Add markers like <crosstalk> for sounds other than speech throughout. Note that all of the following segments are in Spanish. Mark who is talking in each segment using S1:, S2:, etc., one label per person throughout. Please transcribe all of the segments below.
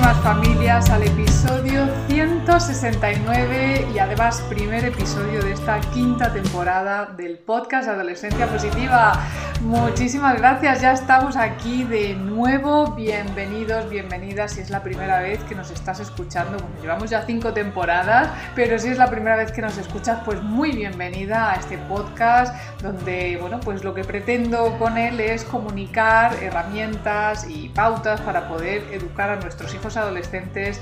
S1: familias al episodio 169 y además primer episodio de esta quinta temporada del podcast Adolescencia Positiva. Muchísimas gracias, ya estamos aquí de nuevo. Bienvenidos, bienvenidas si es la primera vez que nos estás escuchando. Bueno, llevamos ya cinco temporadas, pero si es la primera vez que nos escuchas, pues muy bienvenida a este podcast donde, bueno, pues lo que pretendo con él es comunicar herramientas y pautas para poder educar a nuestros hijos adolescentes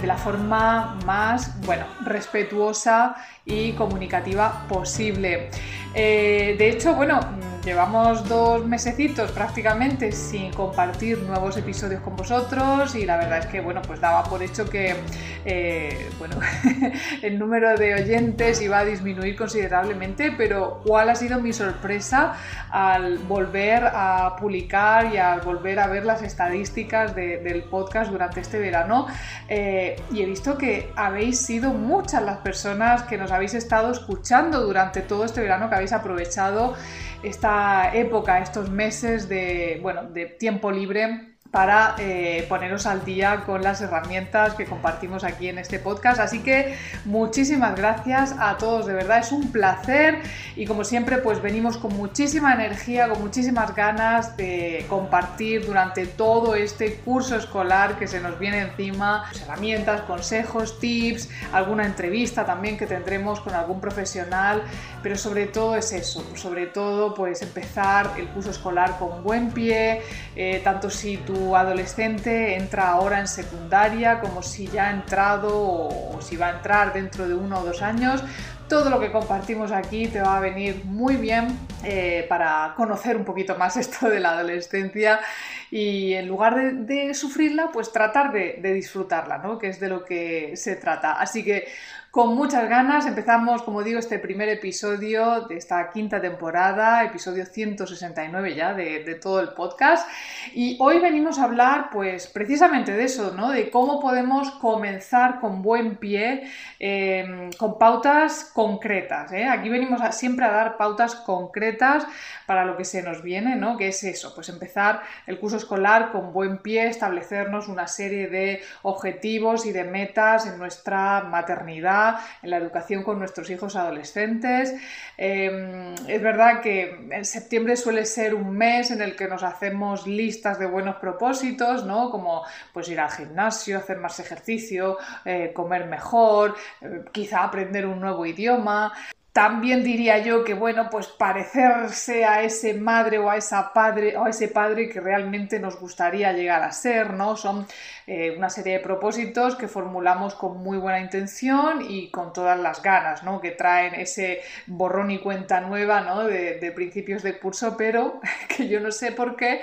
S1: de la forma más, bueno, respetuosa y comunicativa posible. Eh, de hecho, bueno, llevamos dos mesecitos prácticamente sin compartir nuevos episodios con vosotros y la verdad es que, bueno, pues daba por hecho que, eh, bueno, <laughs> el número de oyentes iba a disminuir considerablemente, pero ¿cuál ha sido mi sorpresa al volver a publicar y al volver a ver las estadísticas del podcast durante este verano? Eh, y he visto que habéis sido muchas las personas que nos habéis estado escuchando durante todo este verano, habéis aprovechado esta época, estos meses de, bueno, de tiempo libre para eh, poneros al día con las herramientas que compartimos aquí en este podcast. Así que muchísimas gracias a todos, de verdad es un placer. Y como siempre pues venimos con muchísima energía, con muchísimas ganas de compartir durante todo este curso escolar que se nos viene encima, pues, herramientas, consejos, tips, alguna entrevista también que tendremos con algún profesional, pero sobre todo es eso, sobre todo pues empezar el curso escolar con buen pie, eh, tanto si tú adolescente entra ahora en secundaria, como si ya ha entrado o si va a entrar dentro de uno o dos años, todo lo que compartimos aquí te va a venir muy bien eh, para conocer un poquito más <laughs> esto de la adolescencia y en lugar de, sufrirla, pues tratar de, de, disfrutarla, ¿no? que es de lo que se trata. Así que con muchas ganas empezamos, como digo, este primer episodio de esta quinta temporada, episodio 169 ya de, todo el podcast. Y hoy venimos a hablar, pues, precisamente de eso, ¿no? De cómo podemos comenzar con buen pie, em, con pautas concretas. ¿eh? Aquí venimos siempre a dar pautas concretas para lo que se nos viene, ¿no? Que es eso, pues empezar el curso escolar con buen pie, establecernos una serie de objetivos y de metas en nuestra maternidad en la educación con nuestros hijos adolescentes. Em, es verdad que en septiembre suele ser un mes en el que nos hacemos listas de buenos propósitos, ¿no? Como pues ir al gimnasio, hacer más ejercicio, eh, comer mejor, eh, quizá aprender un nuevo idioma. También diría yo que, bueno, pues parecerse a ese madre o a esa padre o a ese padre que realmente nos gustaría llegar a ser, ¿no? Son eh, una serie de propósitos que formulamos con muy buena intención y con todas las ganas, ¿no? Que traen ese borrón y cuenta nueva, ¿no? De, principios de curso, pero <laughs> que yo no sé por qué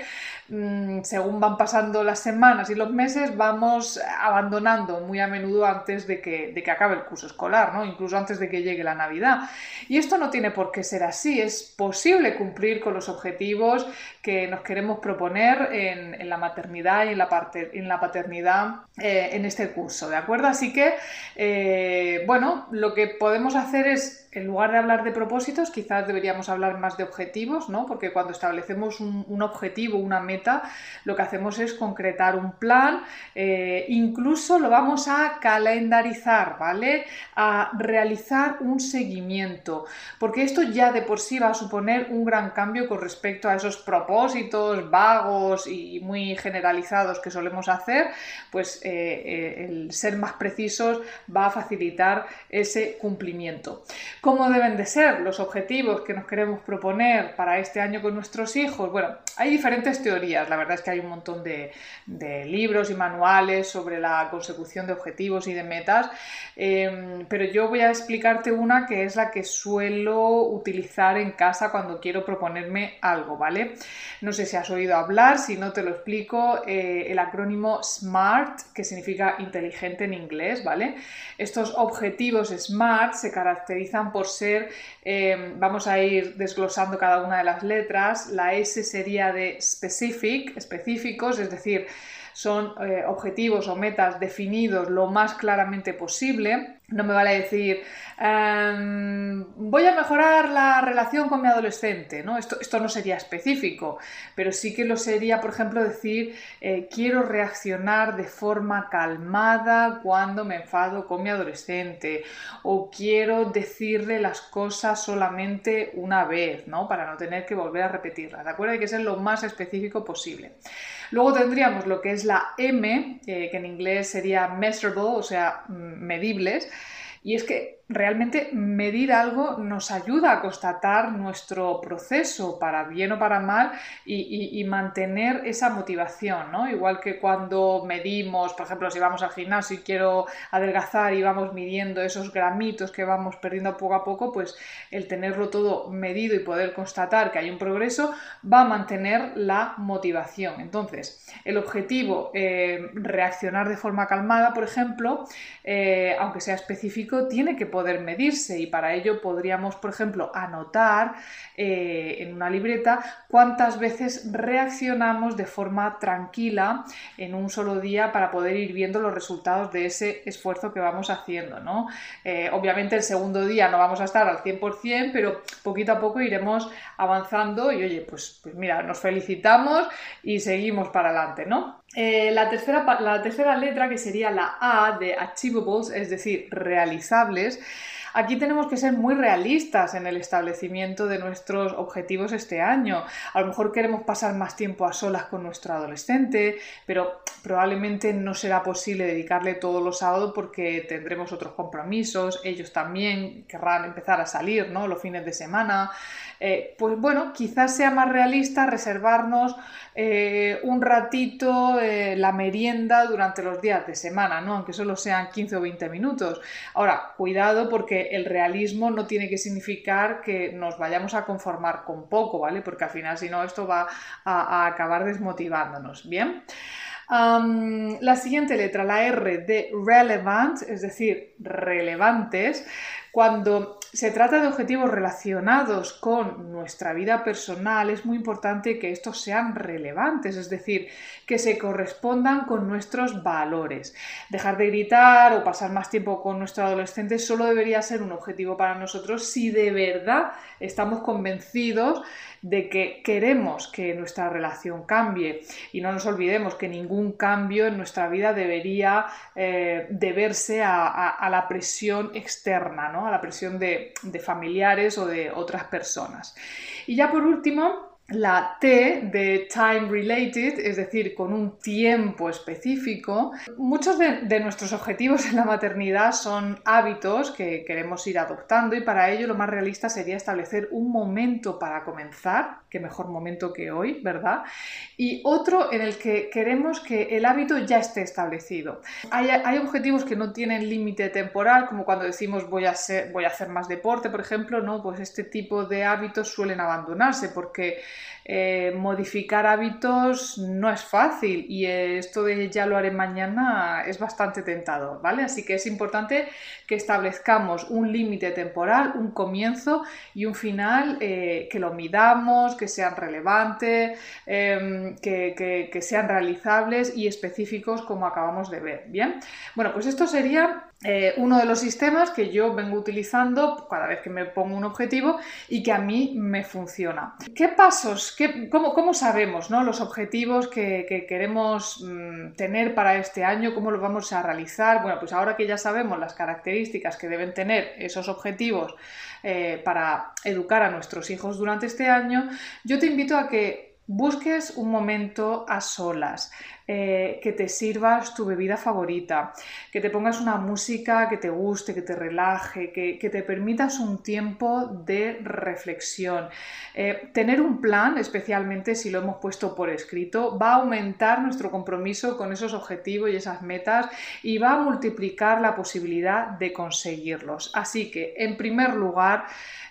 S1: Mm, según van pasando las semanas y los meses, vamos abandonando muy a menudo antes de que, de que acabe el curso escolar, ¿no? incluso antes de que llegue la Navidad. Y esto no tiene por qué ser así, es posible cumplir con los objetivos que nos queremos proponer en, la maternidad y en la, parte, en la paternidad eh, en este curso, ¿de acuerdo? Así que, eh, bueno, lo que podemos hacer es en lugar de hablar de propósitos, quizás deberíamos hablar más de objetivos, ¿no? Porque cuando establecemos un, objetivo, una meta, lo que hacemos es concretar un plan, eh, incluso lo vamos a calendarizar, ¿vale? A realizar un seguimiento, porque esto ya de por sí va a suponer un gran cambio con respecto a esos propósitos vagos y muy generalizados que solemos hacer, pues eh, eh, el ser más precisos va a facilitar ese cumplimiento. ¿Cómo deben de ser los objetivos que nos queremos proponer para este año con nuestros hijos? Bueno, hay diferentes teorías. La verdad es que hay un montón de, libros y manuales sobre la consecución de objetivos y de metas, em, pero yo voy a explicarte una que es la que suelo utilizar en casa cuando quiero proponerme algo, ¿vale? No sé si has oído hablar, si no te lo explico, eh, el acrónimo SMART, que significa inteligente en inglés, ¿vale? Estos objetivos SMART se caracterizan por ser, em, vamos a ir desglosando cada una de las letras, la S sería de specific, específicos, es decir, son eh, objetivos o metas definidos lo más claramente posible. No me vale decir, em, voy a mejorar la relación con mi adolescente, ¿no? Esto, esto, no sería específico, pero sí que lo sería, por ejemplo, decir, eh, quiero reaccionar de forma calmada cuando me enfado con mi adolescente, o quiero decirle las cosas solamente una vez, ¿no? Para no tener que volver a repetirlas, ¿de acuerdo? Hay que ser lo más específico posible. Luego tendríamos lo que es la M, eh, que en inglés sería measurable, o sea, mm, medibles, y es que realmente medir algo nos ayuda a constatar nuestro proceso para bien o para mal y, mantener esa motivación, ¿no? Igual que cuando medimos, por ejemplo, si vamos al gimnasio y quiero adelgazar y vamos midiendo esos gramitos que vamos perdiendo poco a poco, pues el tenerlo todo medido y poder constatar que hay un progreso va a mantener la motivación. Entonces, el objetivo, eh, reaccionar de forma calmada, por ejemplo, eh, aunque sea específico, tiene que poder medirse y para ello podríamos, por ejemplo, anotar eh, en una libreta cuántas veces reaccionamos de forma tranquila en un solo día para poder ir viendo los resultados de ese esfuerzo que vamos haciendo. ¿no? Eh, obviamente el segundo día no vamos a estar al 100%, pero poquito a poco iremos avanzando y oye, pues, pues mira, nos felicitamos y seguimos para adelante, ¿no? Eh, la, tercera, la tercera letra, que sería la A de achievables, es decir, realizables, Aquí tenemos que ser muy realistas en el establecimiento de nuestros objetivos este año. A lo mejor queremos pasar más tiempo a solas con nuestro adolescente, pero probablemente no será posible dedicarle todos los sábados porque tendremos otros compromisos, ellos también querrán empezar a salir ¿no? los fines de semana. Eh, pues bueno, quizás sea más realista reservarnos eh, un ratito eh, la merienda durante los días de semana, ¿no? aunque solo sean 15 o 20 minutos. Ahora, cuidado porque el realismo no tiene que significar que nos vayamos a conformar con poco, ¿vale? Porque al final, si no, esto va a, acabar desmotivándonos. Bien la siguiente letra, la R de relevant, es decir, relevantes, cuando se trata de objetivos relacionados con nuestra vida personal, es muy importante que estos sean relevantes, es decir, que se correspondan con nuestros valores. Dejar de gritar o pasar más tiempo con nuestro adolescente solo debería ser un objetivo para nosotros si de verdad estamos convencidos de que queremos que nuestra relación cambie y no nos olvidemos que ningún cambio en nuestra vida debería eh, deberse a, la presión externa, ¿no? a la presión de familiares o de otras personas. Y ya por último, la T de time related, es decir, con un tiempo específico. Muchos de, nuestros objetivos en la maternidad son hábitos que queremos ir adoptando y para ello lo más realista sería establecer un momento para comenzar, que mejor momento que hoy, ¿verdad? Y otro en el que queremos que el hábito ya esté establecido. Hay, objetivos que no tienen límite temporal, como cuando decimos voy a, voy a hacer más deporte, por ejemplo, ¿no? Pues este tipo de hábitos suelen abandonarse porque eh, modificar hábitos no es fácil y esto de ya lo haré mañana es bastante tentador, ¿vale? Así que es importante que establezcamos un límite temporal, un comienzo y un final eh, que lo midamos, que sean relevantes, em, que, que sean realizables y específicos como acabamos de ver, ¿bien? Bueno, pues esto sería eh, uno de los sistemas que yo vengo utilizando cada vez que me pongo un objetivo y que a mí me funciona. ¿Qué pasos, cómo, sabemos los objetivos que, queremos mm, tener para este año? ¿Cómo los vamos a realizar? Bueno, pues ahora que ya sabemos las características que deben tener esos objetivos eh, para educar a nuestros hijos durante este año, yo te invito a que busques un momento a solas, eh, que te sirvas tu bebida favorita, que te pongas una música que te guste, que te relaje, que, te permitas un tiempo de reflexión. Eh, tener un plan, especialmente si lo hemos puesto por escrito, va a aumentar nuestro compromiso con esos objetivos y esas metas y va a multiplicar la posibilidad de conseguirlos. Así que, en primer lugar,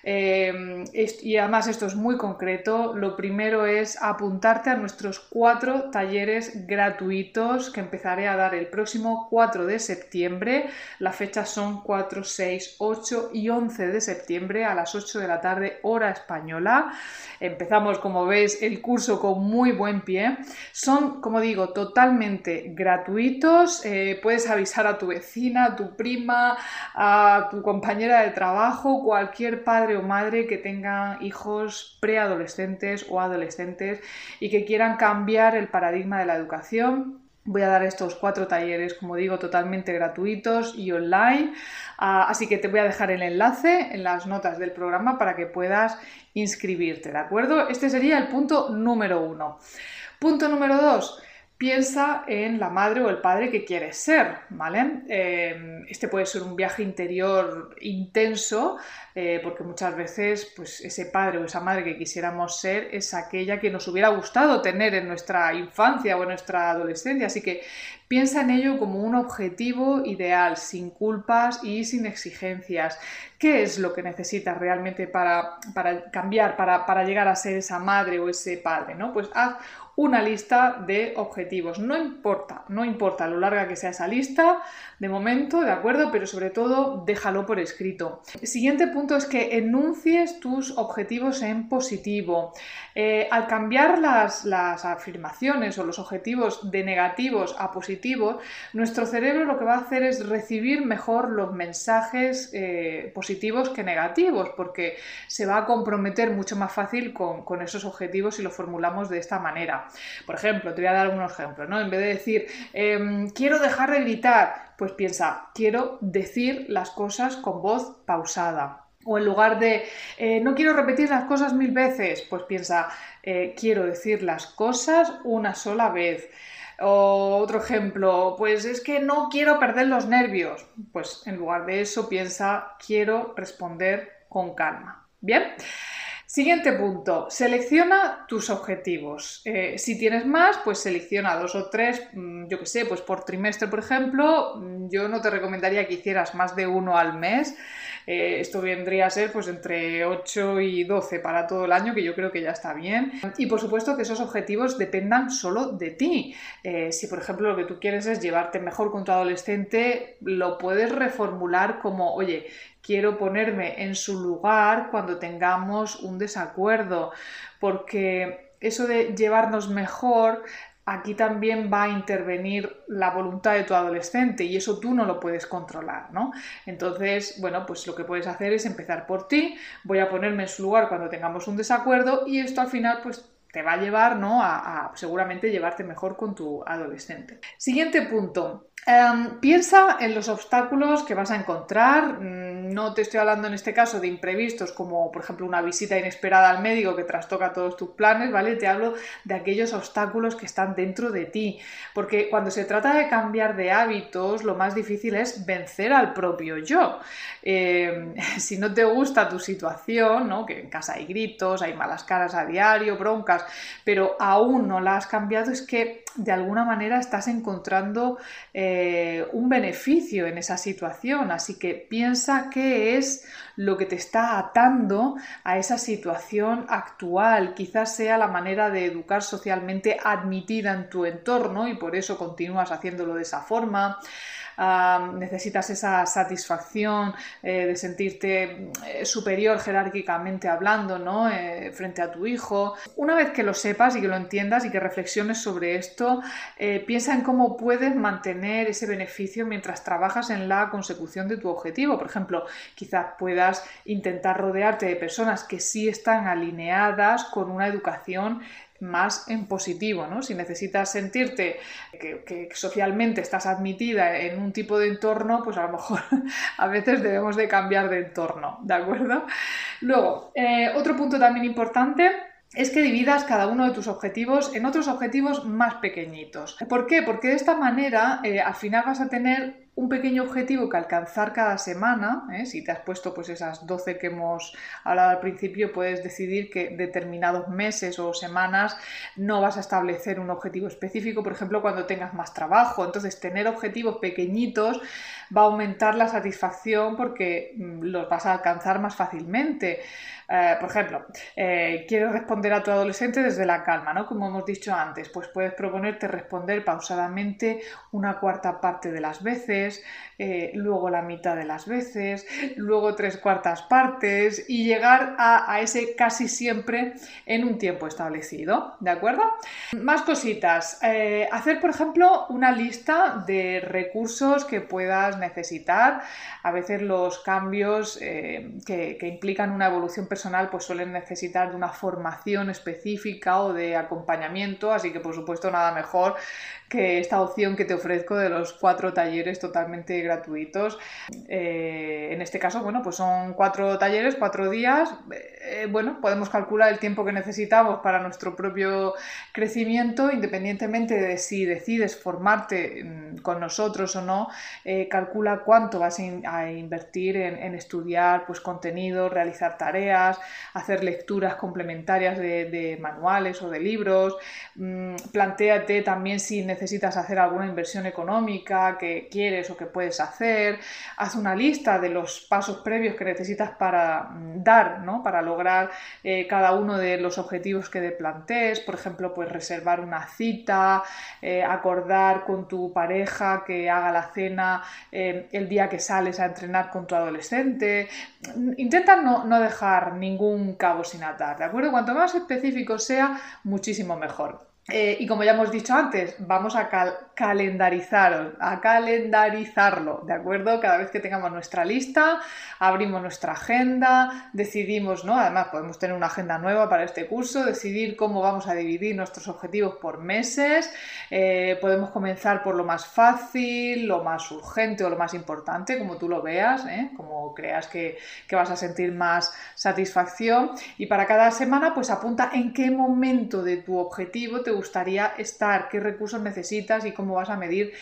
S1: Em, y además esto es muy concreto. Lo primero es apuntarte a nuestros cuatro talleres gratuitos que empezaré a dar el próximo 4 de septiembre. Las fechas son 4, 6, 8 y 11 de septiembre a las 8 de la tarde hora española. Empezamos, como veis, el curso con muy buen pie. Son, como digo, totalmente gratuitos. Eh, puedes avisar a tu vecina, a tu prima, a tu compañera de trabajo, cualquier padre o madre que tenga hijos preadolescentes o adolescentes y que quieran cambiar el paradigma de la educación. Voy a dar estos cuatro talleres, como digo, totalmente gratuitos y online. Ah, así que te voy a dejar el enlace en las notas del programa para que puedas inscribirte, ¿de acuerdo? Este sería el punto número uno. Punto número dos. Piensa en la madre o el padre que quieres ser, ¿vale? Eh, este puede ser un viaje interior intenso, eh, porque muchas veces pues, ese padre o esa madre que quisiéramos ser es aquella que nos hubiera gustado tener en nuestra infancia o en nuestra adolescencia. Así que piensa en ello como un objetivo ideal, sin culpas y sin exigencias. ¿Qué es lo que necesitas realmente para, cambiar, para, para, llegar a ser esa madre o ese padre? ¿no? Pues haz una lista de objetivos. No importa, no importa lo larga que sea esa lista, de momento, ¿de acuerdo? Pero sobre todo déjalo por escrito. El siguiente punto es que enuncies tus objetivos en positivo. Eh, al cambiar las, las, afirmaciones o los objetivos de negativos a positivos, nuestro cerebro lo que va a hacer es recibir mejor los mensajes eh, positivos que negativos, porque se va a comprometer mucho más fácil con, esos objetivos si los formulamos de esta manera. Por ejemplo, te voy a dar algunos ejemplos, ¿no? En vez de decir, em, quiero dejar de gritar, pues piensa, quiero decir las cosas con voz pausada. O en lugar de eh, no quiero repetir las cosas mil veces, pues piensa eh, quiero decir las cosas una sola vez. O otro ejemplo, pues es que no quiero perder los nervios. Pues en lugar de eso piensa quiero responder con calma. Bien. Siguiente punto, selecciona tus objetivos. Eh, si tienes más, pues selecciona dos o tres, mm, yo que sé, pues por trimestre, por ejemplo, mm, yo no te recomendaría que hicieras más de uno al mes. Eh, esto vendría a ser pues entre 8 y 12 para todo el año, que yo creo que ya está bien. Y por supuesto que esos objetivos dependan solo de ti. Eh, si por ejemplo lo que tú quieres es llevarte mejor con tu adolescente, lo puedes reformular como, oye, quiero ponerme en su lugar cuando tengamos un desacuerdo, porque eso de llevarnos mejor aquí también va a intervenir la voluntad de tu adolescente y eso tú no lo puedes controlar, ¿no? Entonces, bueno, pues lo que puedes hacer es empezar por ti, voy a ponerme en su lugar cuando tengamos un desacuerdo y esto al final pues te va a llevar, ¿no? A, a seguramente llevarte mejor con tu adolescente. Siguiente punto, Em, piensa en los obstáculos que vas a encontrar. Mm, no te estoy hablando en este caso de imprevistos como por ejemplo una visita inesperada al médico que trastoca todos tus planes, ¿vale? Te hablo de aquellos obstáculos que están dentro de ti. Porque cuando se trata de cambiar de hábitos, lo más difícil es vencer al propio yo. Em, <laughs> si no te gusta tu situación, ¿no? que en casa hay gritos, hay malas caras a diario, broncas, pero aún no la has cambiado, es que de alguna manera estás encontrando eh, un beneficio en esa situación. Así que piensa qué es lo que te está atando a esa situación actual. Quizás sea la manera de educar socialmente admitida en tu entorno y por eso continúas haciéndolo de esa forma necesitas esa satisfacción eh, de sentirte eh, superior jerárquicamente hablando ¿no? Eh, frente a tu hijo. Una vez que lo sepas y que lo entiendas y que reflexiones sobre esto, piensa en cómo puedes mantener ese beneficio mientras trabajas en la consecución de tu objetivo. Por ejemplo, quizás puedas intentar rodearte de personas que sí están alineadas con una educación más en positivo, ¿no? Si necesitas sentirte que, socialmente estás admitida en un tipo de entorno, pues a lo mejor <laughs> a veces debemos de cambiar de entorno, ¿de acuerdo? Luego, eh, otro punto también importante es que dividas cada uno de tus objetivos en otros objetivos más pequeñitos. ¿Por qué? Porque de esta manera eh, al final vas a tener un pequeño objetivo que alcanzar cada semana, ¿eh? si te has puesto pues esas 12 que hemos hablado al principio, puedes decidir que determinados meses o semanas no vas a establecer un objetivo específico, por ejemplo, cuando tengas más trabajo. Entonces, tener objetivos pequeñitos va a aumentar la satisfacción porque mm, los vas a alcanzar más fácilmente. Eh, por ejemplo, eh, quieres responder a tu adolescente desde la calma, ¿no? Como hemos dicho antes, pues puedes proponerte responder pausadamente una cuarta parte de las veces, eh, luego la mitad de las veces, luego tres cuartas partes y llegar a, ese casi siempre en un tiempo establecido, ¿de acuerdo? Más cositas. hacer, por ejemplo, una lista de recursos que puedas necesitar. A veces los cambios que, que implican una evolución personal personal pues suelen necesitar de una formación específica o de acompañamiento, así que por supuesto nada mejor que esta opción que te ofrezco de los cuatro talleres totalmente gratuitos. Eh, en este caso, bueno, pues son cuatro talleres, cuatro días. Eh, bueno, podemos calcular el tiempo que necesitamos para nuestro propio crecimiento, independientemente de si decides formarte mm, con nosotros o no, eh, calcula cuánto vas a invertir en, estudiar pues, contenido, realizar tareas, hacer lecturas complementarias de, manuales o de libros. Mm, plantéate también si necesitas hacer alguna inversión económica que quieres o que puedes hacer, haz una lista de los pasos previos que necesitas para mm, dar, ¿no? para lograr eh, cada uno de los objetivos que te plantees, por ejemplo, pues reservar una cita, eh, acordar con tu pareja que haga la cena eh, el día que sales a entrenar con tu adolescente. Intenta no, no dejar ningún cabo sin atar, ¿de acuerdo? Cuanto más específico sea, muchísimo mejor. Y como ya hemos dicho antes, vamos a calendarizar, a calendarizarlo, ¿de acuerdo? Cada vez que tengamos nuestra lista, abrimos nuestra agenda, decidimos, ¿no? Además, podemos tener una agenda nueva para este curso, decidir cómo vamos a dividir nuestros objetivos por meses. Eh, podemos comenzar por lo más fácil, lo más urgente o lo más importante, como tú lo veas, ¿eh? como creas que, que vas a sentir más satisfacción. Y para cada semana, pues apunta en qué momento de tu objetivo te gustaría estar, qué recursos necesitas y cómo vas a medir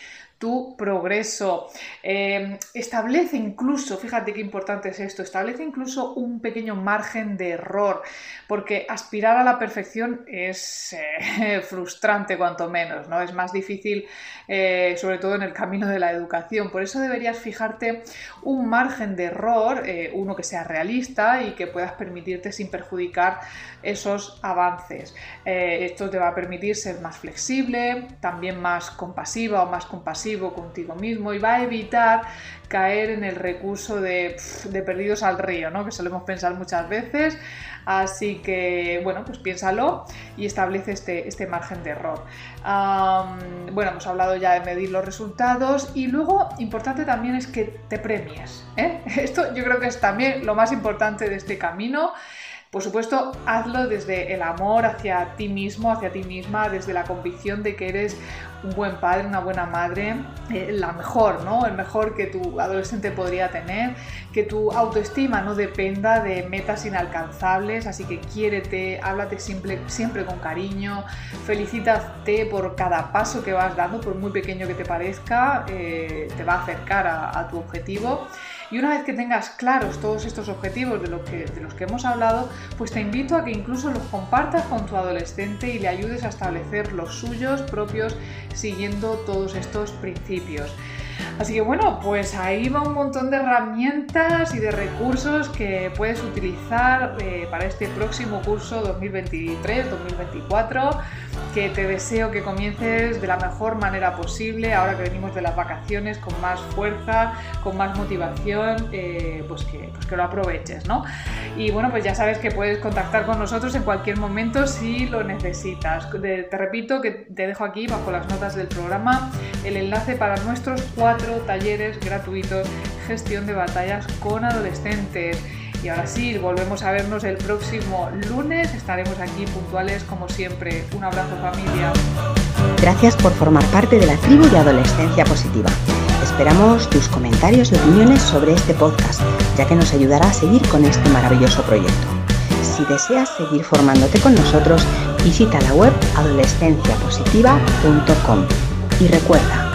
S1: tu progreso. Em, establece incluso, fíjate qué importante es esto, establece incluso un pequeño margen de error, porque aspirar a la perfección es eh, <laughs> frustrante cuanto menos, ¿no? Es más difícil, eh, sobre todo en el camino de la educación. Por eso deberías fijarte un margen de error, eh, uno que sea realista y que puedas permitirte sin perjudicar esos avances. esto te va a permitir ser más flexible, también más compasiva o más compasiva contigo mismo y va a evitar caer en el recurso de, perdidos al río, ¿no? que solemos pensar muchas veces. Así que, bueno, pues piénsalo y establece este, este margen de error. bueno, hemos hablado ya de medir los resultados y luego, importante también es que te premies. ¿eh? <laughs> Esto yo creo que es también lo más importante de este camino. Por supuesto, hazlo desde el amor hacia ti mismo, hacia ti misma, desde la convicción de que eres un buen padre, una buena madre, eh, la mejor, ¿no? El mejor que tu adolescente podría tener, que tu autoestima no dependa de metas inalcanzables, así que quiérete, háblate siempre, siempre con cariño, felicítate por cada paso que vas dando, por muy pequeño que te parezca, eh, te va a acercar a tu objetivo. Y una vez que tengas claros todos estos objetivos de, que, de los que hemos hablado, pues te invito a que incluso los compartas con tu adolescente y le ayudes a establecer los suyos propios siguiendo todos estos principios. Así que bueno, pues ahí va un montón de herramientas y de recursos que puedes utilizar eh, para este próximo curso 2023-2024 que te deseo que comiences de la mejor manera posible, ahora que venimos de las vacaciones, con más fuerza, con más motivación, eh, pues, que, pues, que, lo aproveches, ¿no? Y bueno, pues ya sabes que puedes contactar con nosotros en cualquier momento si lo necesitas. te repito que te dejo aquí bajo las notas del programa el enlace para nuestros cuatro talleres gratuitos, gestión de batallas con adolescentes. Y ahora sí, volvemos a vernos el próximo lunes. Estaremos aquí puntuales como siempre. Un abrazo familia.
S2: Gracias por formar parte de la tribu de Adolescencia Positiva. Esperamos tus comentarios y opiniones sobre este podcast, ya que nos ayudará a seguir con este maravilloso proyecto. Si deseas seguir formándote con nosotros, visita la web adolescenciapositiva.com. Y recuerda,